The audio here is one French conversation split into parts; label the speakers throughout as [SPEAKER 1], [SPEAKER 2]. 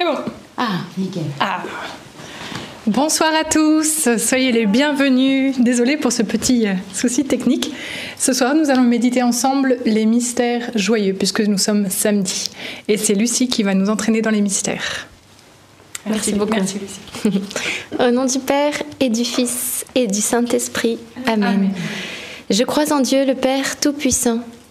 [SPEAKER 1] C'est bon.
[SPEAKER 2] Ah, nickel.
[SPEAKER 1] Ah. Bonsoir à tous, soyez les bienvenus. Désolée pour ce petit euh, souci technique. Ce soir, nous allons méditer ensemble les mystères joyeux, puisque nous sommes samedi. Et c'est Lucie qui va nous entraîner dans les mystères.
[SPEAKER 2] Merci, beaucoup.
[SPEAKER 1] Merci Lucie.
[SPEAKER 3] Au nom du Père et du Fils et du Saint-Esprit. Amen.
[SPEAKER 1] Amen.
[SPEAKER 3] Je crois en Dieu le Père Tout-Puissant,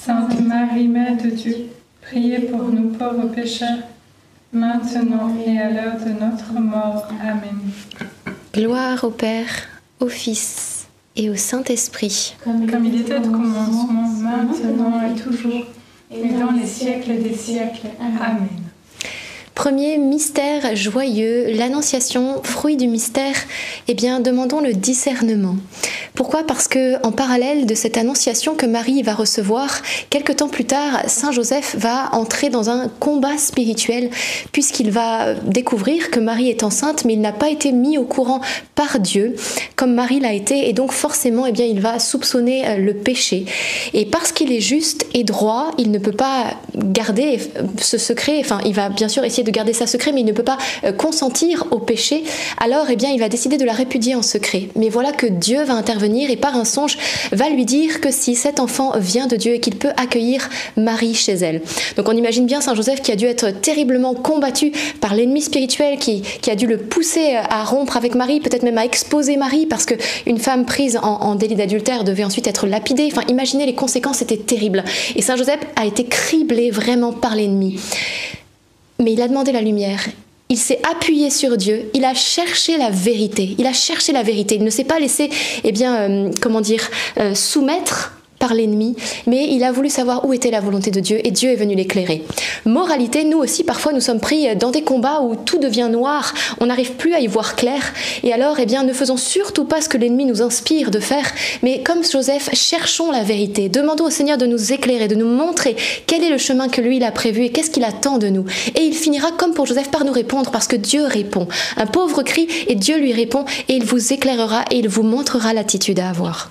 [SPEAKER 1] Sainte Marie, Mère de Dieu, priez pour nous pauvres pécheurs, maintenant et à l'heure de notre mort. Amen.
[SPEAKER 3] Gloire au Père, au Fils et au Saint-Esprit.
[SPEAKER 1] Comme il était au commencement, maintenant et toujours, et dans les siècles des siècles. Amen.
[SPEAKER 3] Premier mystère joyeux, l'annonciation, fruit du mystère, eh bien demandons le discernement. Pourquoi? Parce que en parallèle de cette annonciation que Marie va recevoir, quelque temps plus tard, Saint Joseph va entrer dans un combat spirituel puisqu'il va découvrir que Marie est enceinte, mais il n'a pas été mis au courant par Dieu comme Marie l'a été, et donc forcément, eh bien, il va soupçonner euh, le péché. Et parce qu'il est juste et droit, il ne peut pas garder ce secret. Enfin, il va bien sûr essayer de garder ça secret, mais il ne peut pas euh, consentir au péché. Alors, eh bien, il va décider de la répudier en secret. Mais voilà que Dieu va intervenir et par un songe va lui dire que si cet enfant vient de Dieu et qu'il peut accueillir Marie chez elle. Donc, on imagine bien Saint Joseph qui a dû être terriblement combattu par l'ennemi spirituel qui, a dû le pousser à rompre avec Marie, peut-être même à exposer Marie parce que une femme prise en, en délit d'adultère devait ensuite être lapidée. Enfin, imaginez les conséquences étaient terribles. Et Saint Joseph a été criblé vraiment par l'ennemi. Mais il a demandé la lumière. Il s'est appuyé sur Dieu, il a cherché la vérité, il a cherché la vérité, il ne s'est pas laissé, eh bien, euh, comment dire, euh, soumettre par l'ennemi, mais il a voulu savoir où était la volonté de Dieu et Dieu est venu l'éclairer. Moralité, nous aussi parfois nous sommes pris dans des combats où tout devient noir, on n'arrive plus à y voir clair et alors eh bien ne faisons surtout pas ce que l'ennemi nous inspire de faire, mais comme Joseph, cherchons la vérité, demandons au Seigneur de nous éclairer, de nous montrer quel est le chemin que lui il a prévu et qu'est-ce qu'il attend de nous. Et il finira comme pour Joseph par nous répondre parce que Dieu répond. Un pauvre crie et Dieu lui répond et il vous éclairera et il vous montrera l'attitude à avoir.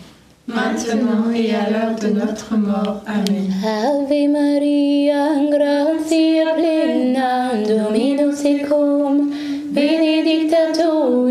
[SPEAKER 1] maintenant et à l'heure de notre mort. Amen.
[SPEAKER 4] Ave Maria, gratia plena, Dominus tecum, benedicta tu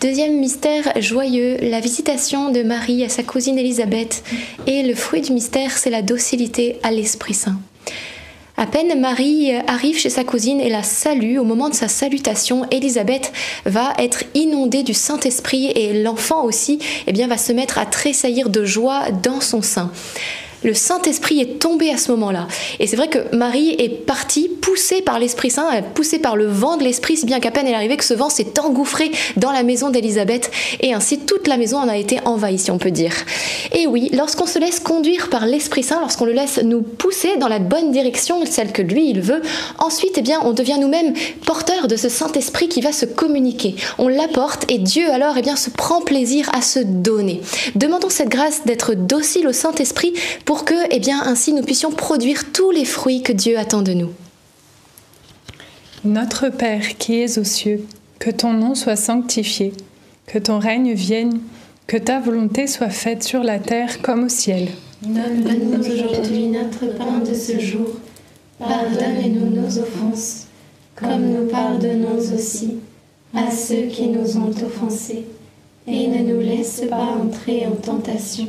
[SPEAKER 3] Deuxième mystère joyeux, la visitation de Marie à sa cousine Élisabeth. Et le fruit du mystère, c'est la docilité à l'Esprit Saint. À peine Marie arrive chez sa cousine et la salue, au moment de sa salutation, Élisabeth va être inondée du Saint-Esprit et l'enfant aussi eh bien, va se mettre à tressaillir de joie dans son sein. Le Saint-Esprit est tombé à ce moment-là. Et c'est vrai que Marie est partie poussée par l'Esprit Saint, poussée par le vent de l'Esprit, si bien qu'à peine elle est arrivée que ce vent s'est engouffré dans la maison d'Élisabeth et ainsi toute la maison en a été envahie, si on peut dire. Et oui, lorsqu'on se laisse conduire par l'Esprit Saint, lorsqu'on le laisse nous pousser dans la bonne direction, celle que lui il veut, ensuite eh bien on devient nous-mêmes porteurs de ce Saint-Esprit qui va se communiquer. On l'apporte et Dieu alors eh bien se prend plaisir à se donner. Demandons cette grâce d'être docile au Saint-Esprit pour que eh bien ainsi nous puissions produire tous les fruits que Dieu attend de nous.
[SPEAKER 5] Notre Père qui es aux cieux, que ton nom soit sanctifié, que ton règne vienne,
[SPEAKER 1] Que ta volonté soit faite sur la terre comme au ciel.
[SPEAKER 3] Donne-nous aujourd'hui notre pain de ce jour. Pardonne-nous nos offenses, comme nous pardonnons aussi à ceux qui nous ont offensés. Et ne nous laisse pas entrer en tentation,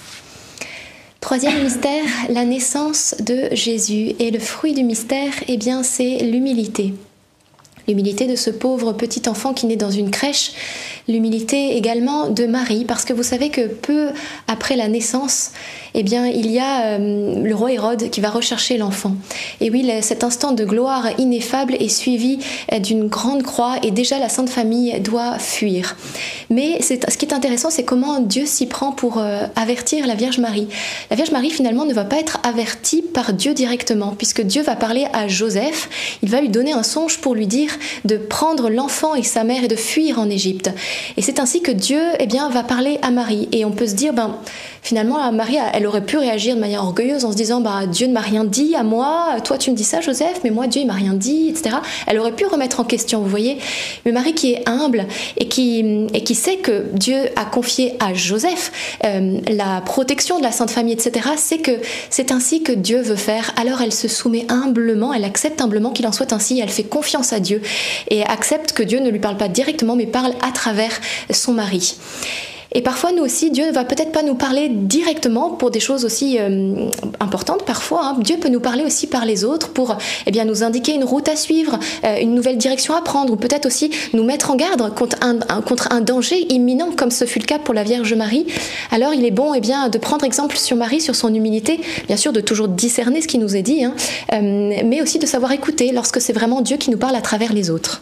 [SPEAKER 6] Troisième mystère, la naissance de Jésus. Et le fruit du mystère, eh bien, c'est l'humilité. L'humilité de ce pauvre petit enfant qui naît dans une crèche, l'humilité également de Marie, parce que vous savez que peu après la naissance, eh bien, il y a euh, le roi Hérode qui va rechercher l'enfant. Et oui, cet instant de gloire ineffable est suivi euh, d'une grande croix et déjà la Sainte Famille doit fuir. Mais ce qui est intéressant, c'est comment Dieu s'y prend pour euh, avertir la Vierge Marie. La Vierge Marie, finalement, ne va pas être avertie par Dieu directement, puisque Dieu va parler à Joseph, il va lui donner un songe pour lui dire
[SPEAKER 3] de prendre l'enfant et sa mère et de fuir en Égypte. Et c'est ainsi que Dieu eh bien, va parler à Marie. Et on peut se dire, ben, finalement, Marie, elle aurait pu réagir de manière orgueilleuse en se disant, bah, Dieu ne m'a rien dit à moi, toi tu me dis ça, Joseph, mais moi, Dieu, il m'a rien dit, etc. Elle aurait pu remettre en question, vous voyez. Mais Marie qui est humble et qui, et qui sait que Dieu a confié à Joseph euh, la protection de la Sainte Famille, etc., c'est que c'est ainsi que Dieu veut faire. Alors elle se soumet humblement, elle accepte humblement qu'il en soit ainsi, elle fait confiance à Dieu et accepte que Dieu ne lui parle pas directement, mais parle à travers son mari. Et parfois, nous aussi, Dieu ne va peut-être pas nous parler directement pour des choses aussi euh, importantes. Parfois, hein. Dieu peut nous parler aussi par les autres pour eh bien, nous indiquer une route à suivre, euh, une nouvelle direction à prendre, ou peut-être aussi nous mettre en garde contre un, danger imminent, comme ce fut le cas pour la Vierge Marie. Alors, il est bon eh bien, de prendre exemple sur Marie, sur son humilité, bien sûr, de toujours discerner ce qui nous est dit, hein, euh, mais aussi de savoir écouter lorsque c'est vraiment Dieu qui nous parle à travers les autres.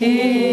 [SPEAKER 5] Hey.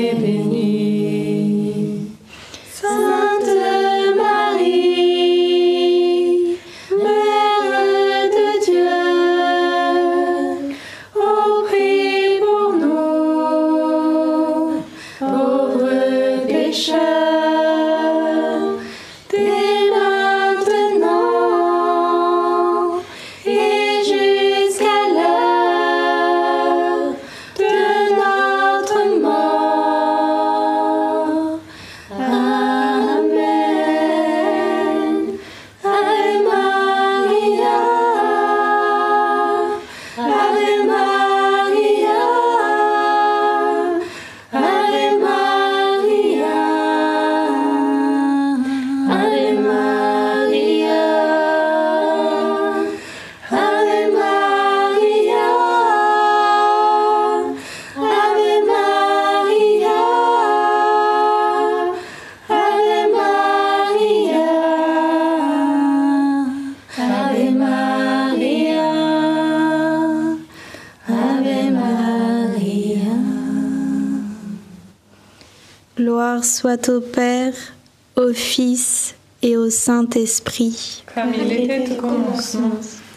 [SPEAKER 5] Saint-Esprit.
[SPEAKER 1] Comme il était au commencement,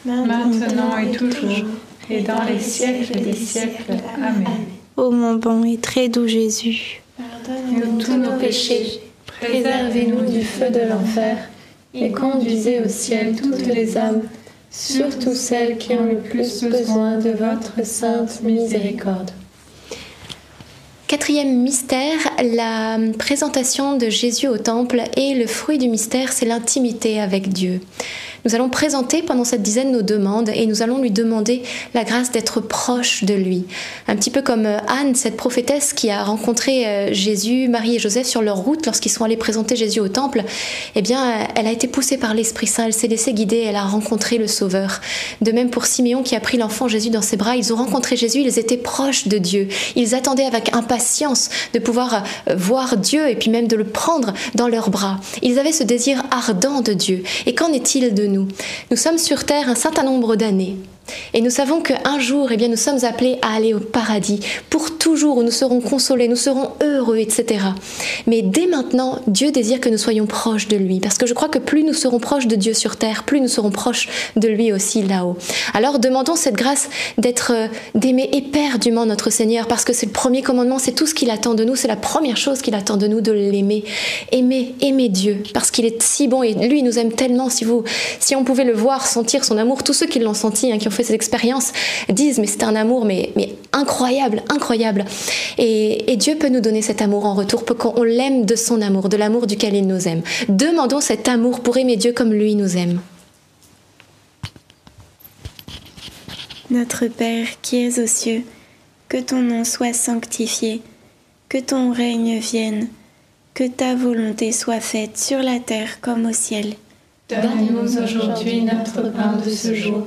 [SPEAKER 1] maintenant et toujours, et dans les siècles des siècles. Amen.
[SPEAKER 5] Ô mon bon et très doux Jésus,
[SPEAKER 1] Nous tous nos péchés, préservez-nous du feu de l'enfer, et conduisez au ciel toutes les âmes, surtout celles qui ont le plus besoin de votre sainte miséricorde.
[SPEAKER 3] Quatrième mystère, la présentation de Jésus au temple et le fruit du mystère, c'est l'intimité avec Dieu. Nous allons présenter pendant cette dizaine nos demandes et nous allons lui demander la grâce d'être proche de lui. Un petit peu comme euh, Anne, cette prophétesse qui a rencontré euh, Jésus, Marie et Joseph sur leur route lorsqu'ils sont allés présenter Jésus au temple, eh bien, euh, elle a été poussée par l'Esprit Saint, elle s'est laissée guider, elle a rencontré le Sauveur. De même pour Siméon qui a pris l'enfant Jésus dans ses bras, ils ont rencontré Jésus, ils étaient proches de Dieu. Ils attendaient avec impatience de pouvoir voir Dieu et puis même de le prendre dans leurs bras. Ils avaient ce désir ardent de Dieu. Et qu'en est-il de nous sommes sur terre un certain nombre d'années. Et nous savons qu'un jour, eh bien, nous sommes appelés à aller au paradis pour toujours, où nous serons consolés, nous serons heureux, etc. Mais dès maintenant, Dieu désire que nous soyons proches de lui, parce que je crois que plus nous serons proches de Dieu sur terre, plus nous serons proches de lui aussi là-haut. Alors demandons cette grâce d'être, euh, d'aimer éperdument notre Seigneur, parce que c'est le premier commandement, c'est tout ce qu'il attend de nous, c'est la première chose qu'il attend de nous, de l'aimer. Aimer, aimer Dieu, parce qu'il est si bon et lui il nous aime tellement. Si vous, si on pouvait le voir, sentir son amour, tous ceux qui l'ont senti, hein, qui ont fait cette expérience, disent mais c'est un amour mais, mais incroyable, incroyable. Et, et Dieu peut nous donner cet amour en retour pour qu'on l'aime de son amour, de l'amour duquel il nous aime. Demandons cet amour pour aimer Dieu comme lui nous aime.
[SPEAKER 4] Notre Père qui es aux cieux, que ton nom soit sanctifié, que ton règne vienne, que ta volonté soit faite sur la terre comme au ciel.
[SPEAKER 1] Donne-nous aujourd'hui notre pain de ce jour.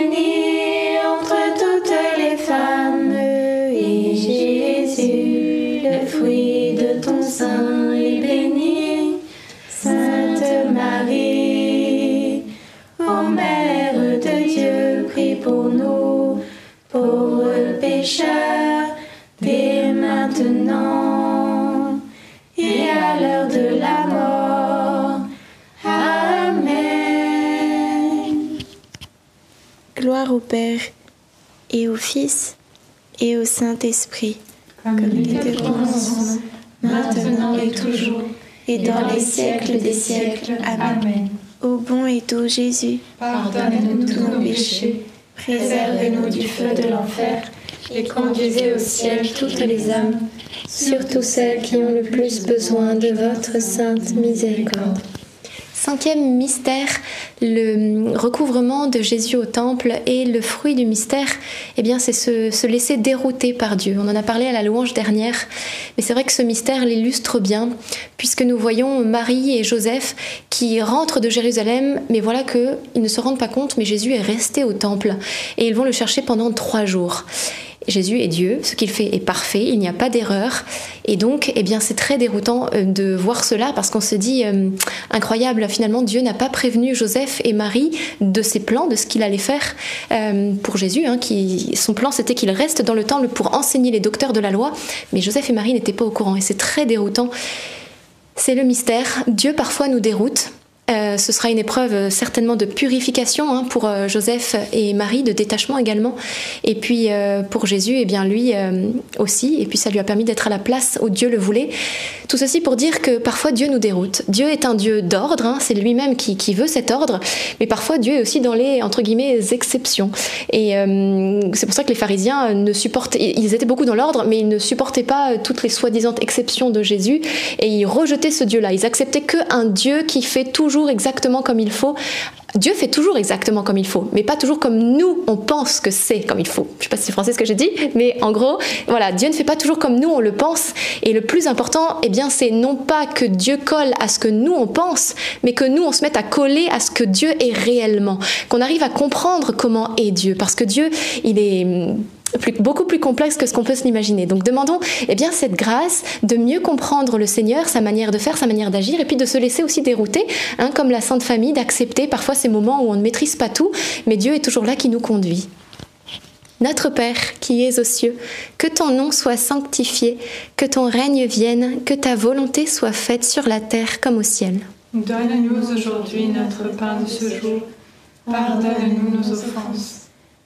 [SPEAKER 4] Gloire au Père et au Fils et au Saint-Esprit,
[SPEAKER 1] Comme
[SPEAKER 4] il était au commencement, maintenant et toujours, et dans les siècles des siècles. Amen.
[SPEAKER 1] Amen.
[SPEAKER 4] Ô bon et doux Jésus,
[SPEAKER 1] Pardonne-nous tous nos péchés,
[SPEAKER 4] préservez-nous du feu de l'enfer
[SPEAKER 1] et conduisez au ciel toutes les âmes,
[SPEAKER 4] surtout celles qui ont le plus besoin de votre sainte miséricorde.
[SPEAKER 3] Cinquième mystère, le recouvrement de Jésus au temple et le fruit du mystère, eh bien, c'est se, se laisser dérouter par Dieu. On en a parlé à la louange dernière, mais c'est vrai que ce mystère l'illustre bien, puisque nous voyons Marie et Joseph qui rentrent de Jérusalem, mais voilà qu'ils ne se rendent pas compte, mais Jésus est resté au temple et ils vont le chercher pendant trois jours. Jésus est Dieu, ce qu'il fait est parfait, il n'y a pas d'erreur. Et donc, eh bien, c'est très déroutant euh, de voir cela parce qu'on se dit euh, incroyable, finalement, Dieu n'a pas prévenu Joseph et Marie de ses plans, de ce qu'il allait faire euh, pour Jésus. Hein, qui, son plan, c'était qu'il reste dans le temple pour enseigner les docteurs de la loi. Mais Joseph et Marie n'étaient pas au courant et c'est très déroutant. C'est le mystère. Dieu parfois nous déroute. Euh, ce sera une épreuve euh, certainement de purification hein, pour euh, Joseph et Marie, de détachement également. Et puis pour Jésus, eh bien lui aussi. Et puis ça lui a permis d'être à la place où Dieu le voulait. Tout ceci pour dire que parfois Dieu nous déroute. Dieu est un Dieu d'ordre, hein, c'est lui-même qui, qui veut cet ordre. Mais parfois Dieu est aussi dans les entre guillemets exceptions. Et c'est pour ça que les pharisiens ne supportaient, ils étaient beaucoup dans l'ordre, mais ils ne supportaient pas toutes les soi-disant exceptions de Jésus et ils rejetaient ce Dieu-là. Ils acceptaient que un Dieu qui fait toujours exactement comme il faut. Dieu fait toujours exactement comme il faut, mais pas toujours comme nous on pense que c'est comme il faut. Je sais pas si c'est français ce que j'ai dit, mais en gros, voilà, Dieu ne fait pas toujours comme nous on le pense. Et le plus important, eh bien, c'est non pas que Dieu colle à ce que nous on pense, mais que nous on se mette à coller à ce que Dieu est réellement, qu'on arrive à comprendre comment est Dieu, parce que Dieu, il est beaucoup plus complexe que ce qu'on peut se l'imaginer. Donc demandons eh bien, cette grâce de mieux comprendre le Seigneur, sa manière de faire, sa manière d'agir, et puis de se laisser aussi dérouter, hein, comme la Sainte Famille, d'accepter parfois ces moments où on ne maîtrise pas tout, mais Dieu est toujours là qui nous conduit. Notre Père qui es aux cieux, que ton nom soit sanctifié, que ton règne vienne, que ta volonté soit faite sur la terre comme au ciel.
[SPEAKER 1] Donne-nous aujourd'hui notre pain de ce jour. Pardonne-nous nos offenses,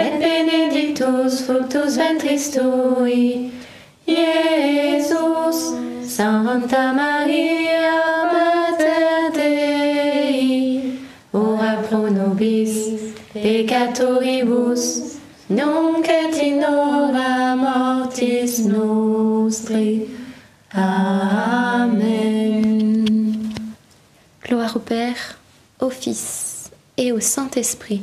[SPEAKER 4] et benedictus fructus ventris tui. Santa Maria, Mater Dei, ora pro nobis peccatoribus, nunc et in hora mortis nostri. Amen.
[SPEAKER 3] Gloire au Père, au Fils et au Saint-Esprit.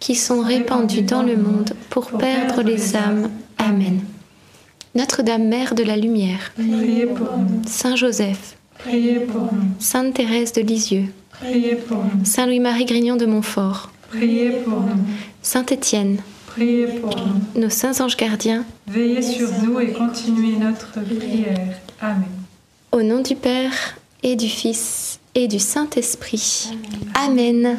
[SPEAKER 3] qui sont répandus dans le monde pour perdre les âmes. Amen. Notre-Dame Mère de la Lumière,
[SPEAKER 1] Priez pour nous,
[SPEAKER 3] Saint Joseph,
[SPEAKER 1] priez pour nous,
[SPEAKER 3] Sainte Thérèse de Lisieux,
[SPEAKER 1] priez pour nous,
[SPEAKER 3] Saint Louis-Marie Grignon de Montfort,
[SPEAKER 1] priez pour nous,
[SPEAKER 3] Saint Étienne,
[SPEAKER 1] priez pour nous.
[SPEAKER 3] nos saints anges gardiens,
[SPEAKER 1] Veillez sur nous et continuez notre prière. Amen.
[SPEAKER 3] au nom du Père et du Fils et du Saint-Esprit. Amen.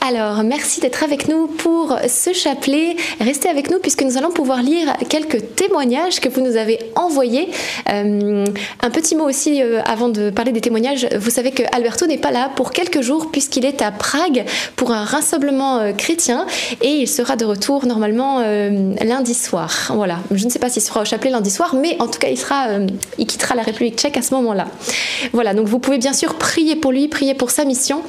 [SPEAKER 3] Alors, merci d'être avec nous pour ce chapelet. Restez avec nous puisque nous allons pouvoir lire quelques témoignages que vous nous avez envoyés. Euh, un petit mot aussi euh, avant de parler des témoignages. Vous savez que Alberto n'est pas là pour quelques jours puisqu'il est à Prague pour un rassemblement euh, chrétien et il sera de retour normalement lundi soir. Voilà. Je ne sais pas s'il sera au chapelet lundi soir, mais en tout cas, il sera, il quittera la République tchèque à ce moment-là. Voilà. Donc, vous pouvez bien sûr prier pour lui, prier pour sa mission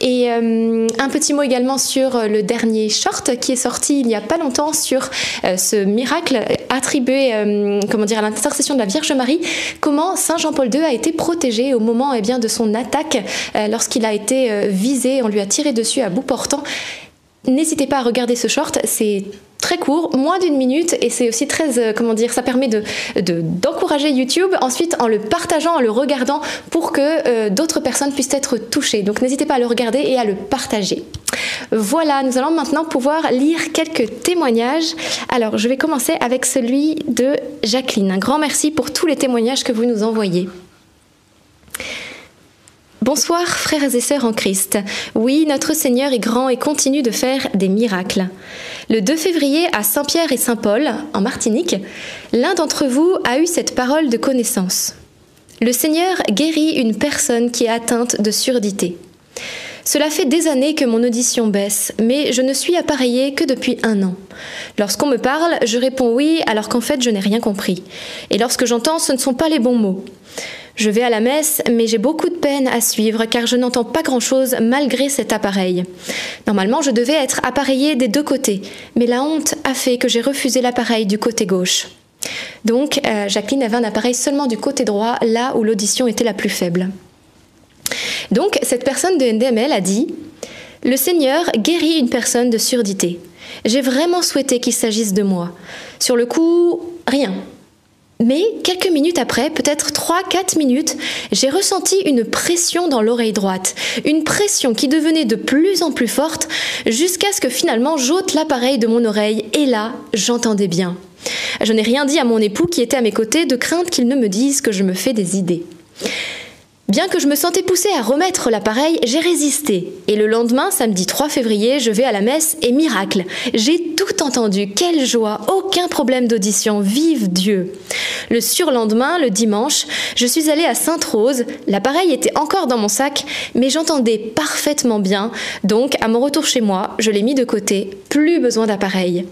[SPEAKER 3] et un petit mot également sur euh, le dernier short qui est sorti il n'y a pas longtemps sur euh, ce miracle attribué euh, comment dire, à l'intercession de la Vierge Marie, comment Saint Jean-Paul II a été protégé au moment eh bien, de son attaque lorsqu'il a été visé, on lui a tiré dessus à bout portant. N'hésitez pas à regarder ce short, c'est très court, moins d'une minute, et c'est aussi très, comment dire, ça permet de, d'encourager YouTube, ensuite en le partageant, en le regardant, pour que d'autres personnes puissent être touchées. Donc n'hésitez pas à le regarder et à le partager. Voilà, nous allons maintenant pouvoir lire quelques témoignages. Alors, je vais commencer avec celui de Jacqueline. Un grand merci pour tous les témoignages que vous nous envoyez. Bonsoir frères et sœurs en Christ. Oui, notre Seigneur est grand et continue de faire des miracles. Le 2 février à Saint-Pierre et Saint-Paul, en Martinique, l'un d'entre vous a eu cette parole de connaissance. Le Seigneur guérit une personne qui est atteinte de surdité. Cela fait des années que mon audition baisse, mais je ne suis appareillée que depuis un an. Lorsqu'on me parle, je réponds oui alors qu'en fait je n'ai rien compris. Et lorsque j'entends, ce ne sont pas les bons mots. Je vais à la messe, mais j'ai beaucoup de peine à suivre car je n'entends pas grand-chose malgré cet appareil. Normalement, je devais être appareillée des deux côtés, mais la honte a fait que j'ai refusé l'appareil du côté gauche. Donc, euh, Jacqueline avait un appareil seulement du côté droit, là où l'audition était la plus faible. Donc, cette personne de NDML a dit Le Seigneur guérit une personne de surdité. J'ai vraiment souhaité qu'il s'agisse de moi. Sur le coup, rien. Mais quelques minutes après, peut-être 3-4 minutes, j'ai ressenti une pression dans l'oreille droite. Une pression qui devenait de plus en plus forte jusqu'à ce que finalement j'ôte l'appareil de mon oreille et là, j'entendais bien. Je n'ai rien dit à mon époux qui était à mes côtés de crainte qu'il ne me dise que je me fais des idées. Bien que je me sentais poussée à remettre l'appareil, j'ai résisté. Et le lendemain, samedi 3 février, je vais à la messe et miracle. J'ai tout entendu. Quelle joie. Aucun problème d'audition. Vive Dieu. Le surlendemain, le dimanche, je suis allée à Sainte-Rose. L'appareil était encore dans mon sac, mais j'entendais parfaitement bien. Donc, à mon retour chez moi, je l'ai mis de côté. Plus besoin d'appareil.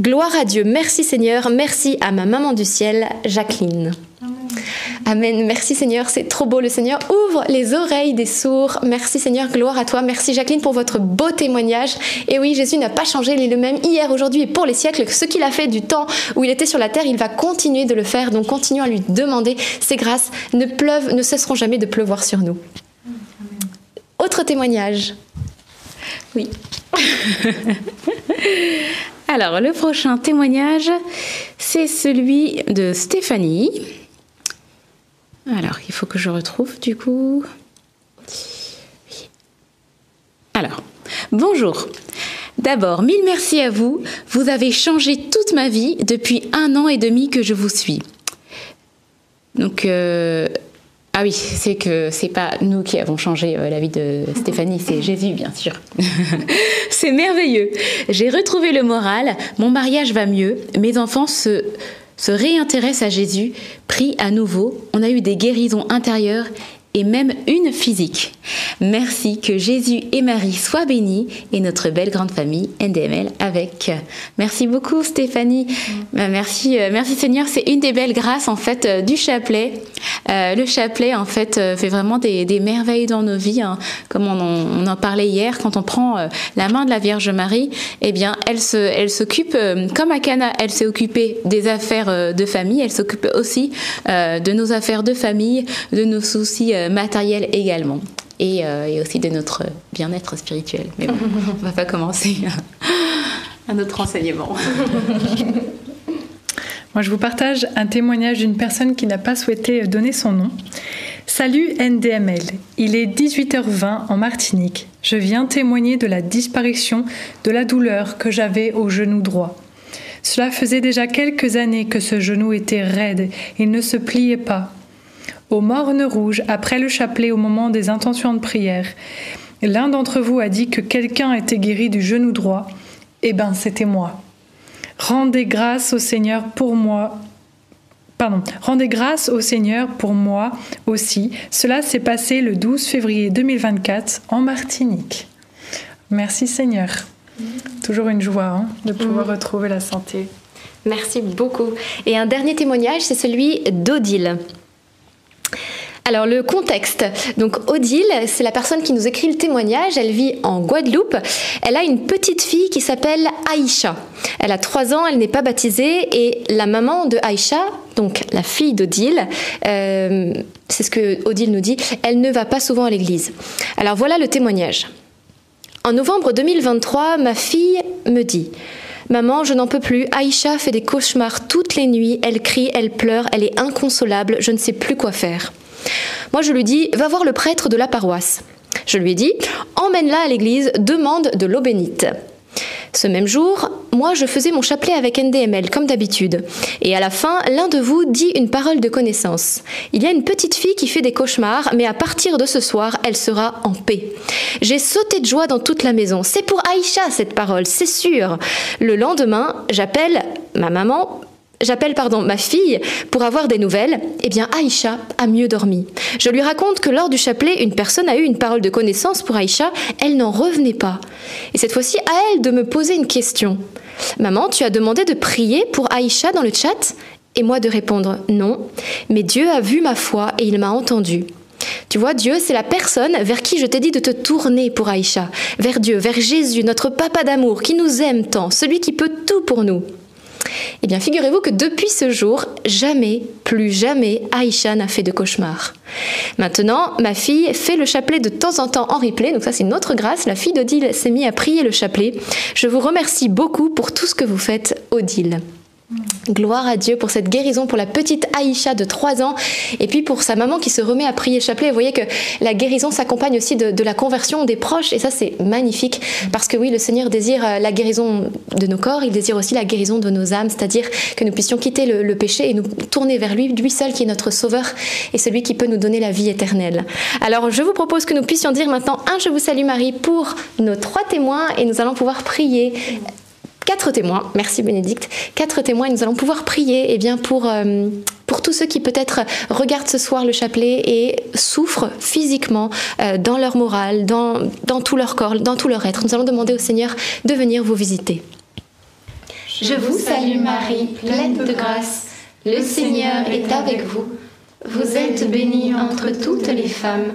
[SPEAKER 3] Gloire à Dieu. Merci Seigneur. Merci à ma maman du ciel, Jacqueline. Amen. Merci Seigneur, c'est trop beau. Le Seigneur ouvre les oreilles des sourds. Merci Seigneur, gloire à toi. Merci Jacqueline pour votre beau témoignage. Et oui, Jésus n'a pas changé, il est le même hier, aujourd'hui et pour les siècles. Ce qu'il a fait du temps où il était sur la terre, il va continuer de le faire. Donc continuons à lui demander. Ses grâces ne pleuvent, ne cesseront jamais de pleuvoir sur nous. Autre témoignage.
[SPEAKER 2] Oui. Alors, le prochain témoignage, c'est celui de Stéphanie. Alors, il faut que je retrouve du coup. Alors, bonjour. D'abord, mille merci à vous. Vous avez changé toute ma vie depuis un an et demi que je vous suis. Donc, euh, ah oui, c'est que c'est pas nous qui avons changé euh, la vie de Stéphanie, c'est Jésus, bien sûr. c'est merveilleux. J'ai retrouvé le moral, mon mariage va mieux, mes enfants se se réintéresse à Jésus, prie à nouveau, on a eu des guérisons intérieures et même une physique. Merci que Jésus et Marie soient bénis et notre belle grande famille NDML avec. Merci beaucoup Stéphanie. Euh, merci, euh, merci Seigneur. C'est une des belles grâces en fait euh, du chapelet. le chapelet en fait fait vraiment des, merveilles dans nos vies. Hein. Comme on en, parlait hier, quand on prend la main de la Vierge Marie, eh bien elle se, elle s'occupe comme à Cana, elle s'est occupée des affaires de famille. Elle s'occupe aussi de nos affaires de famille, de nos soucis matériels également. Euh, et, aussi de notre bien-être spirituel. Mais bon, on va pas commencer un autre enseignement.
[SPEAKER 1] Moi, je vous partage un témoignage d'une personne qui n'a pas souhaité donner son nom. Salut NDML, il est 18h20 en Martinique. Je viens témoigner de la disparition de la douleur que j'avais au genou droit. Cela faisait déjà quelques années que ce genou était raide, il ne se pliait pas aux mornes rouges après le chapelet au moment des intentions de prière. L'un d'entre vous a dit que quelqu'un était guéri du genou droit. Eh ben, c'était moi. Rendez grâce au Seigneur pour moi. Pardon, rendez grâce au Seigneur pour moi aussi. Cela s'est passé le 12 février 2024 en Martinique. Merci Seigneur. Toujours une joie hein, de pouvoir retrouver la santé.
[SPEAKER 3] Merci beaucoup. Et un dernier témoignage, c'est celui d'Odile. Alors le contexte, donc Odile, c'est la personne qui nous écrit le témoignage, elle vit en Guadeloupe, elle a une petite fille qui s'appelle Aïcha. Elle a 3 ans, elle n'est pas baptisée et la maman de Aïcha, donc la fille d'Odile, euh, c'est ce que Odile nous dit, elle ne va pas souvent à l'église. Alors voilà le témoignage. En novembre 2023, ma fille me dit Maman, je n'en peux plus. Aïcha fait des cauchemars toutes les nuits. Elle crie, elle pleure, elle est inconsolable. Je ne sais plus quoi faire. Moi, je lui dis Va voir le prêtre de la paroisse. Je lui ai dit Emmène-la à l'église, demande de l'eau bénite. Ce même jour, moi je faisais mon chapelet avec NDML comme d'habitude. Et à la fin, l'un de vous dit une parole de connaissance. Il y a une petite fille qui fait des cauchemars, mais à partir de ce soir, elle sera en paix. J'ai sauté de joie dans toute la maison. C'est pour Aïcha cette parole, c'est sûr. Le lendemain, j'appelle ma maman J'appelle pardon ma fille pour avoir des nouvelles. Eh bien, Aïcha a mieux dormi. Je lui raconte que lors du chapelet, une personne a eu une parole de connaissance pour Aïcha. Elle n'en revenait pas. Et cette fois-ci, à elle de me poser une question. Maman, tu as demandé de prier pour Aïcha dans le chat? Et moi de répondre non. Mais Dieu a vu ma foi et il m'a entendu. Tu vois, Dieu, c'est la personne vers qui je t'ai dit de te tourner pour Aïcha. Vers Dieu, vers Jésus, notre papa d'amour, qui nous aime tant, celui qui peut tout pour nous. Eh bien, figurez-vous que depuis ce jour, jamais, plus jamais, Aïcha n'a fait de cauchemar. Maintenant, ma fille fait le chapelet de temps en temps en replay, donc ça c'est une autre grâce. La fille d'Odile s'est mise à prier le chapelet. Je vous remercie beaucoup pour tout ce que vous faites, Odile. Gloire à Dieu pour cette guérison pour la petite Aïcha de 3 ans et puis pour sa maman qui se remet à prier le chapelet. Vous voyez que la guérison s'accompagne aussi de, la conversion des proches et ça c'est magnifique parce que oui, le Seigneur désire euh, la guérison de nos corps, il désire aussi la guérison de nos âmes, c'est-à-dire que nous puissions quitter le, péché et nous tourner vers lui, lui seul qui est notre sauveur et celui qui peut nous donner la vie éternelle. Alors je vous propose que nous puissions dire maintenant un Je vous salue Marie pour nos trois témoins et nous allons pouvoir prier quatre témoins, merci Bénédicte, quatre témoins et nous allons pouvoir prier eh bien, pour, euh, pour tous ceux qui peut-être regardent ce soir le chapelet et souffrent physiquement euh, dans leur morale, dans, dans tout leur corps, dans tout leur être. Nous allons demander au Seigneur de venir vous visiter.
[SPEAKER 4] Je vous salue Marie, pleine de grâce. Le Seigneur est avec vous. Vous êtes bénie entre toutes les femmes,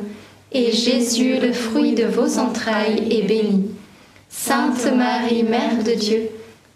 [SPEAKER 4] et Jésus, le fruit de vos entrailles, est béni. Sainte Marie, Mère de Dieu,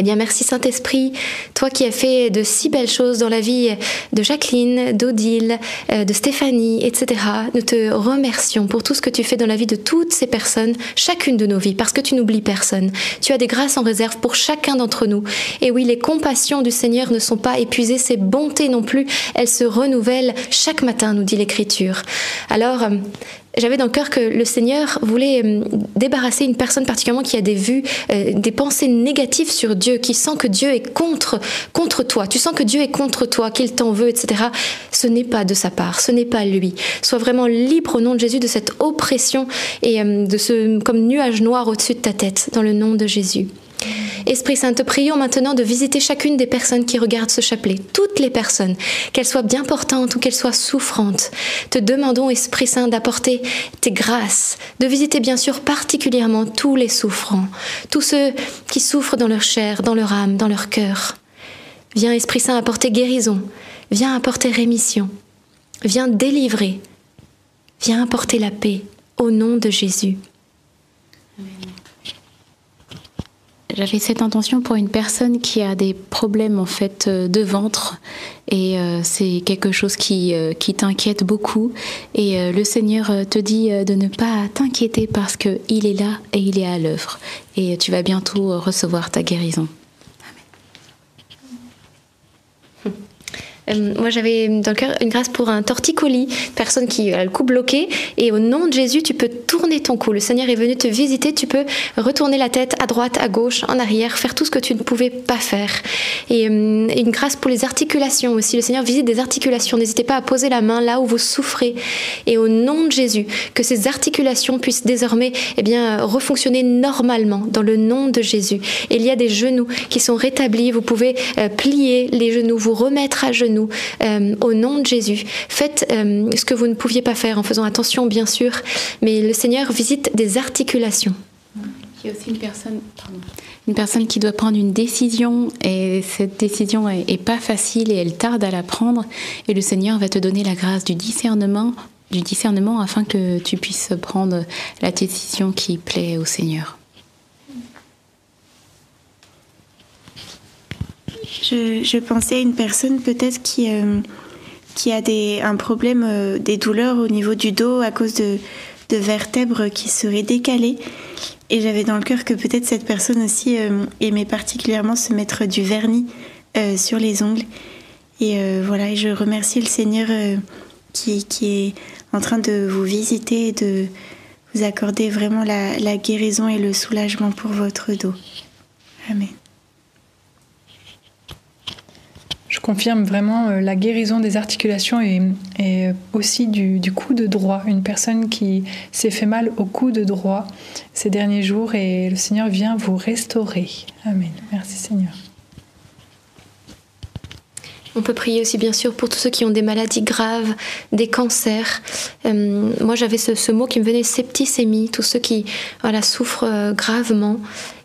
[SPEAKER 3] Eh bien, merci Saint-Esprit, toi qui as fait de si belles choses dans la vie de Jacqueline, d'Odile, euh, de Stéphanie, etc. Nous te remercions pour tout ce que tu fais dans la vie de toutes ces personnes, chacune de nos vies, parce que tu n'oublies personne. Tu as des grâces en réserve pour chacun d'entre nous. Et oui, les compassions du Seigneur ne sont pas épuisées, ses bontés non plus, elles se renouvellent chaque matin, nous dit l'Écriture. Alors, euh, j'avais dans le cœur que le Seigneur voulait euh, débarrasser une personne particulièrement qui a des vues, euh, des pensées négatives sur Dieu, qui sent que Dieu est contre, contre toi. Tu sens que Dieu est contre toi, qu'il t'en veut, etc. Ce n'est pas de sa part, ce n'est pas lui. Sois vraiment libre au nom de Jésus de cette oppression et euh, de ce comme nuage noir au-dessus de ta tête, dans le nom de Jésus. Esprit Saint, te prions maintenant de visiter chacune des personnes qui regardent ce chapelet, toutes les personnes, qu'elles soient bien portantes ou qu'elles soient souffrantes. Te demandons, Esprit Saint, d'apporter tes grâces, de visiter bien sûr particulièrement tous les souffrants, tous ceux qui souffrent dans leur chair, dans leur âme, dans leur cœur. Viens, Esprit Saint, apporter guérison, viens apporter rémission, viens délivrer, viens apporter la paix au nom de Jésus.
[SPEAKER 2] J'avais cette intention pour une personne qui a des problèmes en fait euh, de ventre. Et euh, c'est quelque chose qui, euh, qui t'inquiète beaucoup. Et le Seigneur te dit de ne pas t'inquiéter parce qu'il est là et il est à l'œuvre. Et tu vas bientôt recevoir ta guérison.
[SPEAKER 3] Euh, moi, j'avais dans le cœur une grâce pour un torticolis, personne qui a le cou bloqué. Et au nom de Jésus, tu peux tourner ton cou. Le Seigneur est venu te visiter. Tu peux retourner la tête à droite, à gauche, en arrière, faire tout ce que tu ne pouvais pas faire. Et euh, une grâce pour les articulations aussi. Le Seigneur visite des articulations. N'hésitez pas à poser la main là où vous souffrez. Et au nom de Jésus, que ces articulations puissent désormais eh bien, refonctionner normalement dans le nom de Jésus. Il y a des genoux qui sont rétablis. Vous pouvez euh, plier les genoux, vous remettre à genoux euh, au nom de Jésus. Faites euh, ce que vous ne pouviez pas faire en faisant attention, bien sûr, mais le Seigneur visite des articulations.
[SPEAKER 2] Il y a aussi une personne, une personne qui doit prendre une décision et cette décision est, est pas facile et elle tarde à la prendre et le Seigneur va te donner la grâce du discernement du discernement afin que tu puisses prendre la décision qui plaît au Seigneur.
[SPEAKER 7] Je, pensais à une personne peut-être qui, euh, qui a des, un problème, euh, des douleurs au niveau du dos à cause de, de vertèbres qui seraient décalées. Et j'avais dans le cœur que peut-être cette personne aussi euh, aimait particulièrement se mettre du vernis sur les ongles. Et voilà, et je remercie le Seigneur qui, qui est en train de vous visiter et de vous accorder vraiment la, la guérison et le soulagement pour votre dos. Amen.
[SPEAKER 1] Je confirme vraiment euh, la guérison des articulations et, et aussi du, du, coude droit. Une personne qui s'est fait mal au coude droit ces derniers jours et le Seigneur vient vous restaurer. Amen. Merci Seigneur.
[SPEAKER 3] On peut prier aussi bien sûr pour tous ceux qui ont des maladies graves, des cancers. Euh, moi j'avais ce, mot qui me venait septicémie, tous ceux qui voilà, souffrent euh, gravement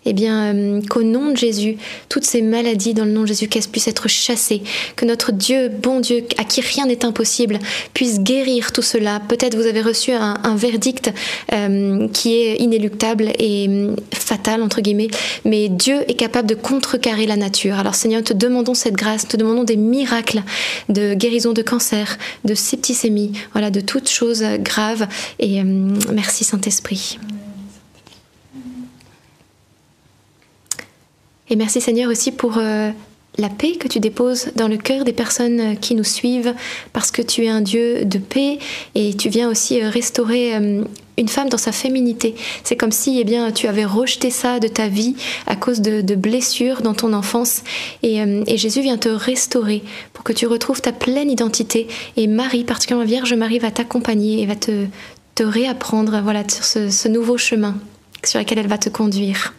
[SPEAKER 3] eh bien, euh, qu'au nom de Jésus, toutes ces maladies dans le nom de Jésus, qu'elles puissent être chassées, que notre Dieu, bon Dieu, à qui rien n'est impossible, puisse guérir tout cela. Peut-être vous avez reçu un, verdict euh, qui est inéluctable et euh, fatal, entre guillemets, mais Dieu est capable de contrecarrer la nature. Alors Seigneur, te demandons cette grâce, te demandons des miracles de guérison de cancer, de septicémie, voilà, de toutes choses graves. Et merci Saint-Esprit. Et merci Seigneur aussi pour euh, la paix que tu déposes dans le cœur des personnes qui nous suivent, parce que tu es un Dieu de paix et tu viens aussi euh, restaurer euh, une femme dans sa féminité. C'est comme si eh bien, tu avais rejeté ça de ta vie à cause de, blessures dans ton enfance. Et, Jésus vient te restaurer pour que tu retrouves ta pleine identité. Et Marie, particulièrement Vierge Marie, va t'accompagner et va te, réapprendre voilà, sur ce nouveau chemin sur lequel elle va te conduire.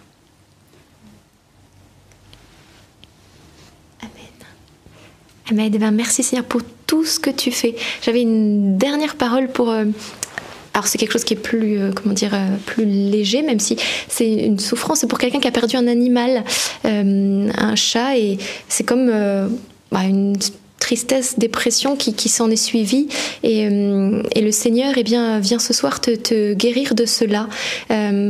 [SPEAKER 3] Amen. Eh ben, merci Seigneur pour tout ce que tu fais. J'avais une dernière parole pour. Euh, alors c'est quelque chose qui est plus, euh, comment dire, euh, plus léger, même si c'est une souffrance. C'est pour quelqu'un qui a perdu un animal, un chat, et c'est comme bah, une tristesse, dépression qui, s'en est suivie. Et, le Seigneur eh bien, vient ce soir te, guérir de cela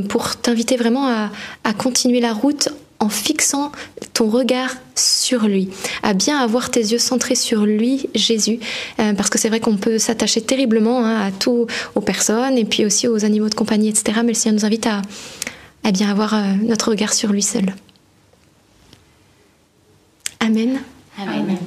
[SPEAKER 3] pour t'inviter vraiment à continuer la route en fixant ton regard sur lui, à bien avoir tes yeux centrés sur lui, Jésus, euh, parce que c'est vrai qu'on peut s'attacher terriblement hein, à tout, aux personnes et puis aussi aux animaux de compagnie, etc. Mais le Seigneur nous invite à, à bien avoir euh, notre regard sur lui seul. Amen.
[SPEAKER 2] Amen. Amen.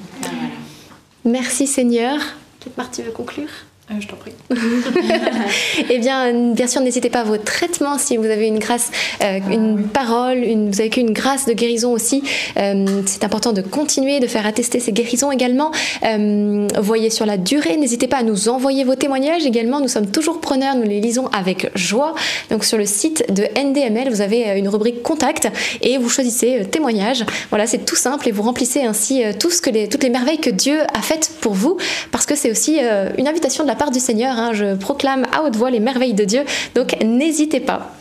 [SPEAKER 3] Merci Seigneur. Peut-être Marthe, tu veux conclure?
[SPEAKER 1] Euh, je t'en prie.
[SPEAKER 3] eh bien, bien sûr, n'hésitez pas à vos traitements si vous avez une grâce, euh, une oui. parole, une, vous avez qu'une grâce de guérison aussi. Euh, c'est important de continuer, de faire attester ces guérisons également. Euh, voyez sur la durée, n'hésitez pas à nous envoyer vos témoignages également. Nous sommes toujours preneurs, nous les lisons avec joie. Donc sur le site de NDML, vous avez une rubrique contact et vous choisissez témoignages. Voilà, c'est tout simple et vous remplissez ainsi tout ce que les, toutes les merveilles que Dieu a faites pour vous parce que c'est aussi une invitation de la part du Seigneur. Hein, je proclame à haute voix les merveilles de Dieu. Donc n'hésitez pas.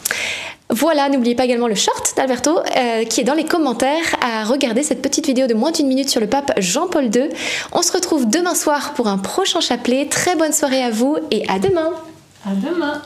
[SPEAKER 3] Voilà, n'oubliez pas également le short d'Alberto euh, qui est dans les commentaires à regarder cette petite vidéo de moins d'une minute sur le pape Jean-Paul II. On se retrouve demain soir pour un prochain chapelet. Très bonne soirée à vous et à demain.
[SPEAKER 1] À demain.